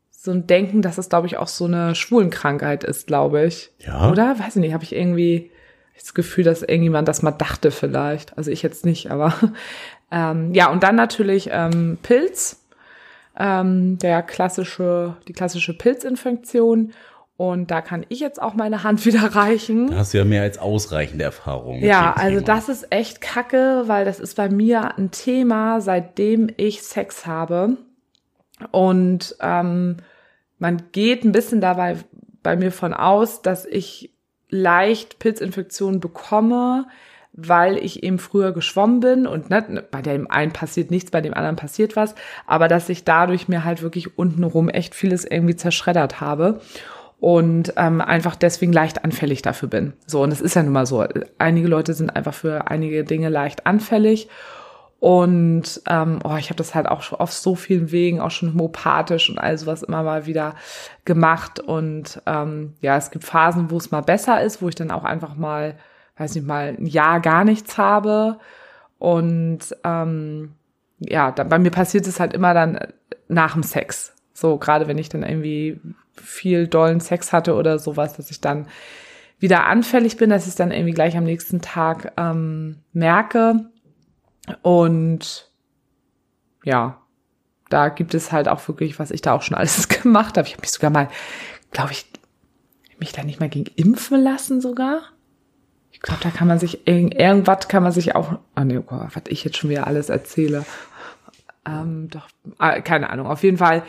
so ein Denken, dass es, glaube ich, auch so eine Schwulenkrankheit ist, glaube ich. Ja. Oder? Weiß ich nicht, habe ich irgendwie das Gefühl, dass irgendjemand das mal dachte vielleicht. Also ich jetzt nicht, aber ähm, ja, und dann natürlich ähm, Pilz, ähm, der klassische, die klassische Pilzinfektion. Und da kann ich jetzt auch meine Hand wieder reichen. Da hast du ja mehr als ausreichende Erfahrung. Ja, also das ist echt kacke, weil das ist bei mir ein Thema, seitdem ich Sex habe. Und ähm, man geht ein bisschen dabei bei mir von aus, dass ich leicht Pilzinfektionen bekomme, weil ich eben früher geschwommen bin und ne, bei dem einen passiert nichts, bei dem anderen passiert was, aber dass ich dadurch mir halt wirklich untenrum echt vieles irgendwie zerschreddert habe und ähm, einfach deswegen leicht anfällig dafür bin. So, und es ist ja nun mal so. Einige Leute sind einfach für einige Dinge leicht anfällig. Und ähm, oh, ich habe das halt auch schon auf so vielen Wegen, auch schon homopathisch und all sowas immer mal wieder gemacht. Und ähm, ja, es gibt Phasen, wo es mal besser ist, wo ich dann auch einfach mal weiß nicht mal, ein Jahr gar nichts habe. Und ähm, ja, dann, bei mir passiert es halt immer dann nach dem Sex. So, gerade wenn ich dann irgendwie viel dollen Sex hatte oder sowas, dass ich dann wieder anfällig bin, dass ich dann irgendwie gleich am nächsten Tag ähm, merke. Und ja, da gibt es halt auch wirklich, was ich da auch schon alles gemacht habe. Ich habe mich sogar mal, glaube ich, mich da nicht mal gegen impfen lassen sogar. Ich glaube, da kann man sich irgendwas kann man sich auch. Ah nee, oh was ich jetzt schon wieder alles erzähle. Ähm, doch, ah, keine Ahnung. Auf jeden Fall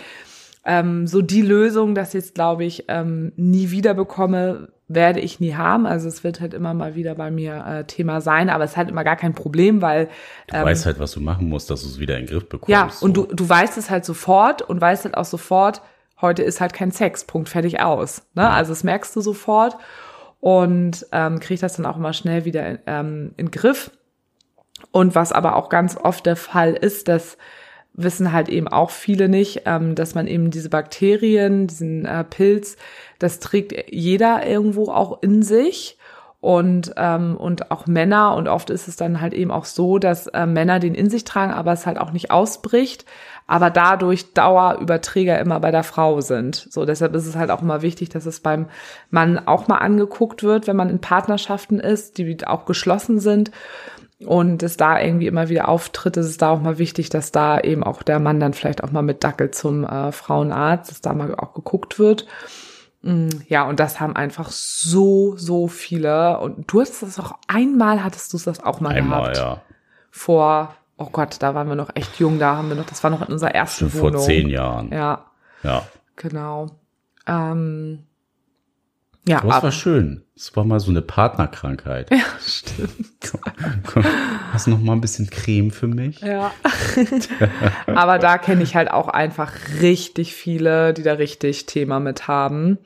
ähm, so die Lösung, dass ich jetzt glaube ich ähm, nie wieder bekomme, werde ich nie haben. Also es wird halt immer mal wieder bei mir äh, Thema sein, aber es ist halt immer gar kein Problem, weil du ähm, weißt halt, was du machen musst, dass du es wieder in den Griff bekommst. Ja, und so. du du weißt es halt sofort und weißt halt auch sofort, heute ist halt kein Sex, Punkt, fertig aus. Ne? Ja. Also das merkst du sofort und ähm, kriege das dann auch immer schnell wieder ähm, in Griff. Und was aber auch ganz oft der Fall ist, das wissen halt eben auch viele nicht, ähm, dass man eben diese Bakterien, diesen äh, Pilz, das trägt jeder irgendwo auch in sich. Und ähm, und auch Männer. Und oft ist es dann halt eben auch so, dass äh, Männer den in sich tragen, aber es halt auch nicht ausbricht, aber dadurch Dauerüberträger immer bei der Frau sind. So deshalb ist es halt auch immer wichtig, dass es beim Mann auch mal angeguckt wird, wenn man in Partnerschaften ist, die auch geschlossen sind und es da irgendwie immer wieder auftritt, ist es da auch mal wichtig, dass da eben auch der Mann dann vielleicht auch mal mit Dackel zum äh, Frauenarzt, dass da mal auch geguckt wird. Mm, ja, und das haben einfach so, so viele. Und du hattest das auch einmal, hattest du das auch mal einmal, gehabt. ja. Vor, oh Gott, da waren wir noch echt jung, da haben wir noch, das war noch in unserer ersten Schon Wohnung. vor zehn Jahren. Ja. Ja. Genau. Ähm, ja, aber das war schön. Es war mal so eine Partnerkrankheit. Ja, stimmt. Komm, hast du noch mal ein bisschen Creme für mich? Ja. aber da kenne ich halt auch einfach richtig viele, die da richtig Thema mit haben.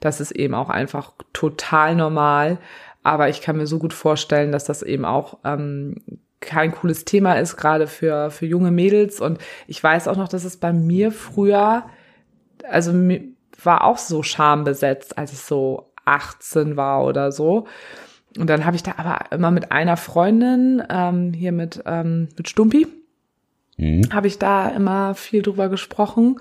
Das ist eben auch einfach total normal. Aber ich kann mir so gut vorstellen, dass das eben auch ähm, kein cooles Thema ist, gerade für, für junge Mädels. Und ich weiß auch noch, dass es bei mir früher, also war auch so schambesetzt, als ich so 18 war oder so. Und dann habe ich da aber immer mit einer Freundin, ähm, hier mit, ähm, mit Stumpi, mhm. habe ich da immer viel drüber gesprochen.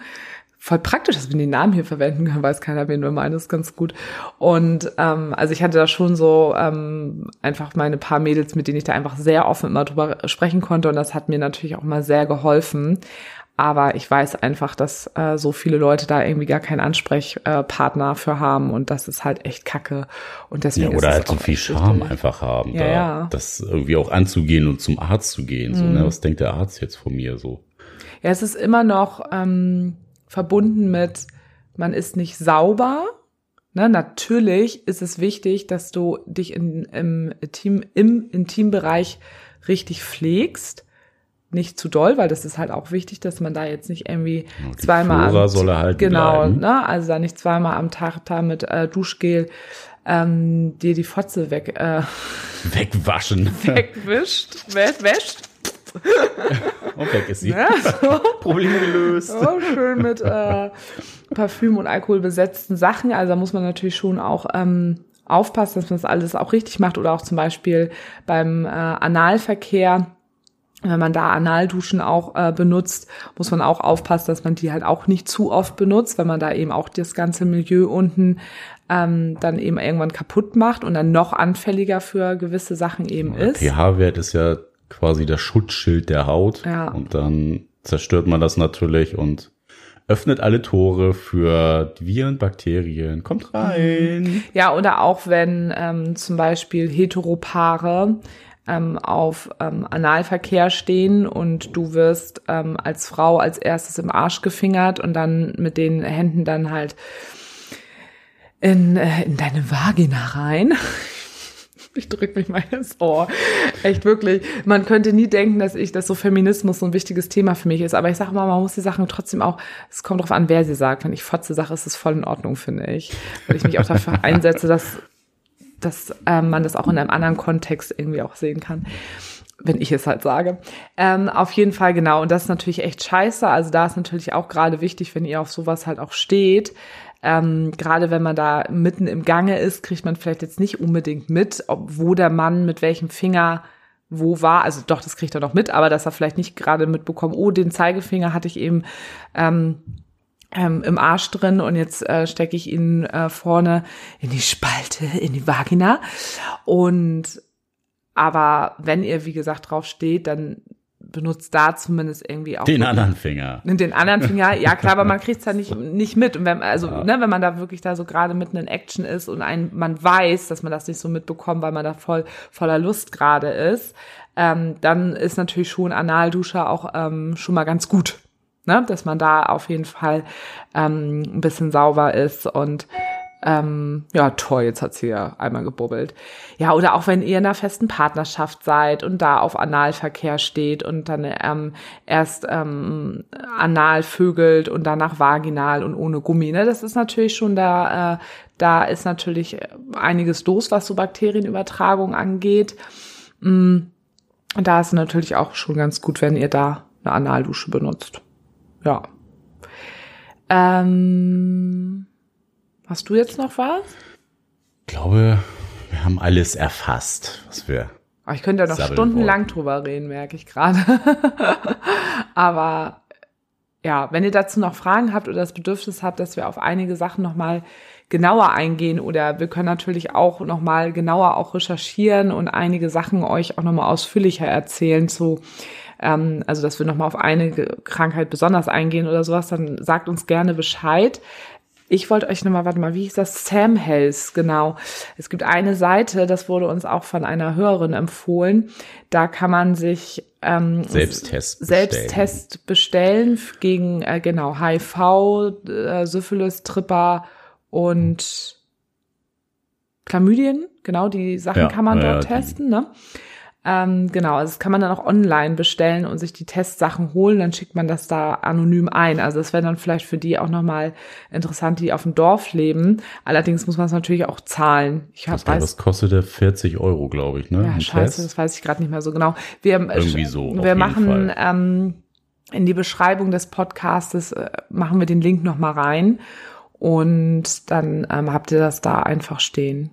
Voll praktisch, dass wir den Namen hier verwenden können, weiß keiner, wen wir meinen, das ist ganz gut. Und ähm, also ich hatte da schon so ähm, einfach meine paar Mädels, mit denen ich da einfach sehr offen immer drüber sprechen konnte. Und das hat mir natürlich auch mal sehr geholfen. Aber ich weiß einfach, dass äh, so viele Leute da irgendwie gar keinen Ansprechpartner äh, für haben und das ist halt echt kacke. Und deswegen ja, oder halt so viel Scham einfach haben, ja, da, ja. das irgendwie auch anzugehen und zum Arzt zu gehen. So, ne? Mhm. Was denkt der Arzt jetzt von mir so? Ja, es ist immer noch ähm, verbunden mit, man ist nicht sauber. Ne, natürlich ist es wichtig, dass du dich in, im, Team, im Intimbereich richtig pflegst. Nicht zu doll, weil das ist halt auch wichtig, dass man da jetzt nicht irgendwie Die zweimal Flora am, soll erhalten genau, bleiben. ne, also da nicht zweimal am Tag da mit äh, Duschgel ähm, dir die Fotze weg äh, Wegwaschen. wegwischt, wä- wäscht. Und weg ist sie. Ne? So. Problem gelöst. Oh, schön mit äh, Parfüm und Alkohol besetzten Sachen. Also da muss man natürlich schon auch ähm, aufpassen, dass man das alles auch richtig macht. Oder auch zum Beispiel beim äh, Analverkehr. Wenn man da Analduschen auch äh, benutzt, muss man auch aufpassen, dass man die halt auch nicht zu oft benutzt, wenn man da eben auch das ganze Milieu unten ähm, dann eben irgendwann kaputt macht und dann noch anfälliger für gewisse Sachen eben Der ist. pH-Wert ist ja quasi das Schutzschild der Haut. Ja. Und dann zerstört man das natürlich und öffnet alle Tore für Viren, Bakterien. Kommt rein. Ja, oder auch wenn ähm, zum Beispiel Heteropaare ähm, auf ähm, Analverkehr stehen und du wirst ähm, als Frau als erstes im Arsch gefingert und dann mit den Händen dann halt in, äh, in deine Vagina rein. Ich drück mich mal ins Ohr. Echt wirklich. Man könnte nie denken, dass ich, dass so Feminismus so ein wichtiges Thema für mich ist. Aber ich sage mal, man muss die Sachen trotzdem auch, es kommt drauf an, wer sie sagt. Wenn ich Fotze sage, ist es voll in Ordnung, finde ich. Weil ich mich auch dafür einsetze, dass, dass ähm, man das auch in einem anderen Kontext irgendwie auch sehen kann wenn ich es halt sage. Ähm, auf jeden Fall genau. Und das ist natürlich echt scheiße. Also da ist natürlich auch gerade wichtig, wenn ihr auf sowas halt auch steht. Ähm, gerade wenn man da mitten im Gange ist, kriegt man vielleicht jetzt nicht unbedingt mit, ob, wo der Mann mit welchem Finger wo war. Also doch, das kriegt er noch mit, aber dass er vielleicht nicht gerade mitbekommt, oh, den Zeigefinger hatte ich eben ähm, ähm, im Arsch drin und jetzt äh, stecke ich ihn äh, vorne in die Spalte, in die Vagina. Und aber wenn ihr, wie gesagt, drauf steht, dann benutzt da zumindest irgendwie auch Den anderen Finger. den anderen Finger. Ja klar, aber man kriegt's da nicht nicht mit. Und wenn, also Ja. ne, wenn man da wirklich da so gerade mitten in Action ist und ein, man weiß, dass man das nicht so mitbekommt, weil man da voll voller Lust gerade ist, ähm, dann ist natürlich schon Analdusche auch ähm, schon mal ganz gut. Ne? Dass man da auf jeden Fall ähm, ein bisschen sauber ist und ähm, ja, toll, jetzt hat sie ja einmal gebubbelt. Ja, oder auch wenn ihr in einer festen Partnerschaft seid und da auf Analverkehr steht und dann ähm, erst ähm, anal vögelt und danach vaginal und ohne Gummi. Ne? Das ist natürlich schon da, äh, da ist natürlich einiges los, was so Bakterienübertragung angeht. Mm, da ist natürlich auch schon ganz gut, wenn ihr da eine Analdusche benutzt. Ja. Ähm, Hast du jetzt noch was? Ich glaube, wir haben alles erfasst, was wir. Oh, ich könnte ja noch stundenlang wollten. drüber reden, merke ich gerade. Aber ja, wenn ihr dazu noch Fragen habt oder das Bedürfnis habt, dass wir auf einige Sachen nochmal genauer eingehen oder wir können natürlich auch nochmal genauer auch recherchieren und einige Sachen euch auch nochmal ausführlicher erzählen zu, ähm, also dass wir nochmal auf eine Krankheit besonders eingehen oder sowas, dann sagt uns gerne Bescheid. Ich wollte euch nochmal, warte mal, wie hieß das? Sam Health, genau. Es gibt eine Seite, das wurde uns auch von einer Hörerin empfohlen. Da kann man sich ähm, Selbsttest bestellen. Selbsttest bestellen gegen äh, genau HIV, äh, Syphilis, Tripper und Chlamydien. Genau, die Sachen Ja, kann man ja, dort die- testen. Ne? Ähm, genau, also das kann man dann auch online bestellen und sich die Testsachen holen, dann schickt man das da anonym ein. Also das wäre dann vielleicht für die auch nochmal interessant, die auf dem Dorf leben. Allerdings muss man es natürlich auch zahlen. Ich hab, glaube, weiß, das kostete 40 Euro, glaube ich, ne? ja, Ein scheiße, Test. das weiß ich gerade nicht mehr so genau. Wir, Irgendwie so, wir machen ähm, in die Beschreibung des Podcastes äh, machen wir den Link noch mal rein und dann ähm, habt ihr das da einfach stehen.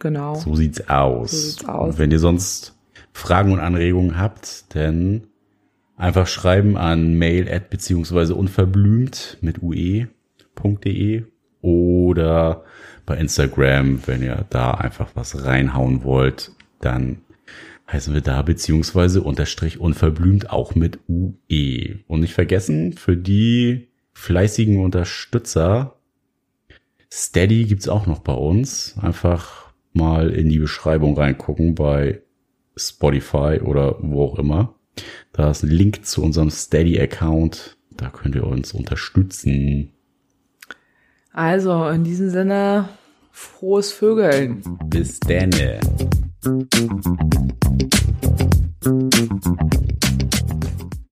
Genau. So sieht's aus. So sieht's aus. Und wenn ihr sonst Fragen und Anregungen habt, dann einfach schreiben an mail at beziehungsweise unverblümt mit ue.de oder bei Instagram, wenn ihr da einfach was reinhauen wollt, dann heißen wir da beziehungsweise unterstrich unverblümt auch mit UE. Und nicht vergessen, für die fleißigen Unterstützer, Steady gibt's auch noch bei uns. Einfach mal in die Beschreibung reingucken bei Spotify oder wo auch immer. Da ist ein Link zu unserem Steady-Account. Da könnt ihr uns unterstützen. Also, in diesem Sinne, frohes Vögeln. Bis denne.